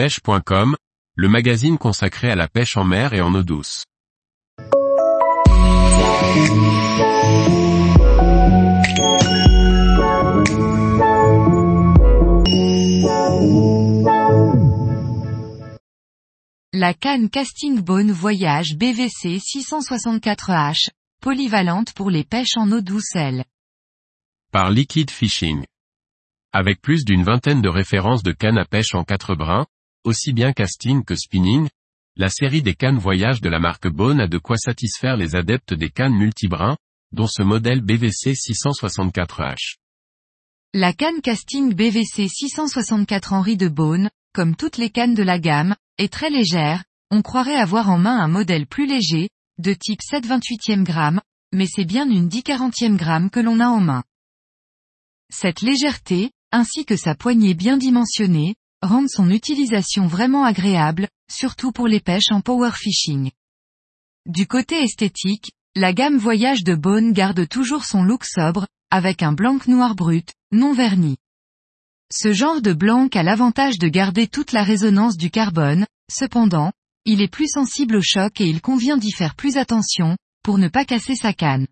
pêche.com, le magazine consacré à la pêche en mer et en eau douce. La canne Casting Bone Voyage BVC 664H, polyvalente pour les pêches en eau douce L. Par Liquid Fishing. Avec plus d'une vingtaine de références de cannes à pêche en quatre brins, aussi bien casting que spinning, la série des cannes voyage de la marque Bone a de quoi satisfaire les adeptes des cannes multibrins, dont ce modèle BVC 664H. La canne casting BVC 664 Henri de Beaune, comme toutes les cannes de la gamme, est très légère, on croirait avoir en main un modèle plus léger, de type 7/28e gramme, mais c'est bien une 10 40e gramme que l'on a en main. Cette légèreté, ainsi que sa poignée bien dimensionnée, rendent son utilisation vraiment agréable, surtout pour les pêches en power fishing. Du côté esthétique, la gamme voyage de Bone garde toujours son look sobre, avec un blanc noir brut, non verni. Ce genre de blanc a l'avantage de garder toute la résonance du carbone, cependant, il est plus sensible au choc et il convient d'y faire plus attention, pour ne pas casser sa canne.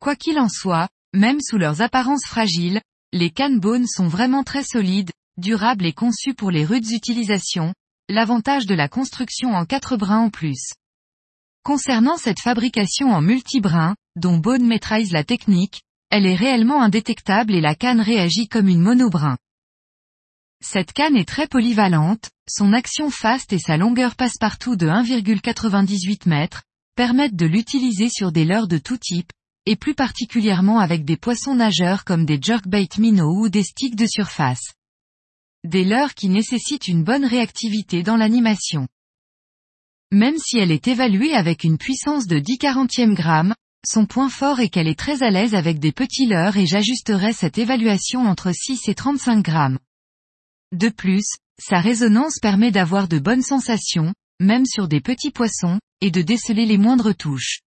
Quoi qu'il en soit, même sous leurs apparences fragiles, les cannes Bone sont vraiment très solides, durables et conçues pour les rudes utilisations, l'avantage de la construction en quatre brins en plus. Concernant cette fabrication en multi-brins, dont Bone maîtrise la technique, elle est réellement indétectable et la canne réagit comme une monobrin. Cette canne est très polyvalente, son action fast et sa longueur passe-partout de 1,98 m, permettent de l'utiliser sur des leurres de tout type, et plus particulièrement avec des poissons nageurs comme des jerkbait minnows ou des sticks de surface. Des leurres qui nécessitent une bonne réactivité dans l'animation. Même si elle est évaluée avec une puissance de 10 40e grammes, son point fort est qu'elle est très à l'aise avec des petits leurres et j'ajusterai cette évaluation entre 6 et 35 grammes. De plus, sa résonance permet d'avoir de bonnes sensations, même sur des petits poissons, et de déceler les moindres touches.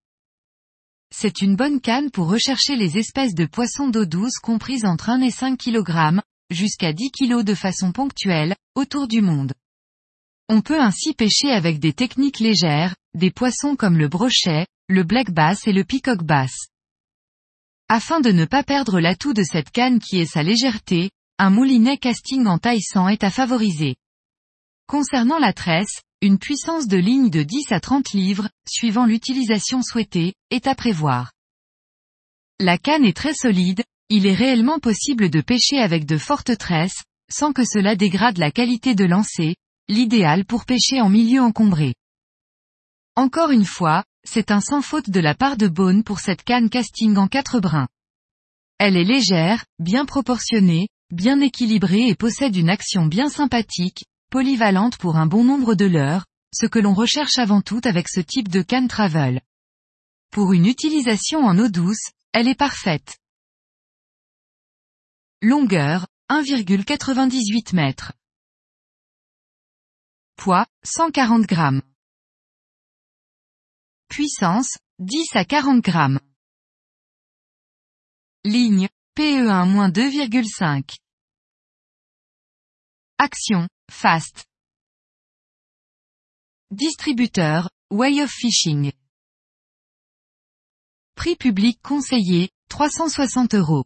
C'est une bonne canne pour rechercher les espèces de poissons d'eau douce comprises entre 1 et 5 kg, jusqu'à 10 kg de façon ponctuelle, autour du monde. On peut ainsi pêcher avec des techniques légères, des poissons comme le brochet, le black bass et le peacock bass. Afin de ne pas perdre l'atout de cette canne qui est sa légèreté, un moulinet casting en taille 100 est à favoriser. Concernant la tresse, une puissance de ligne de 10 à 30 livres, suivant l'utilisation souhaitée, est à prévoir. La canne est très solide, il est réellement possible de pêcher avec de fortes tresses, sans que cela dégrade la qualité de lancer, l'idéal pour pêcher en milieu encombré. Encore une fois, c'est un sans faute de la part de Bone pour cette canne casting en quatre brins. Elle est légère, bien proportionnée, bien équilibrée et possède une action bien sympathique, polyvalente pour un bon nombre de leurres, ce que l'on recherche avant tout avec ce type de canne travel. Pour une utilisation en eau douce, elle est parfaite. Longueur, 1,98 m. Poids, 140 grammes. Puissance, 10 à 40 grammes. Ligne, PE1-2,5. Action, Fast. Distributeur, Way of Fishing. Prix public conseillé, 360 euros.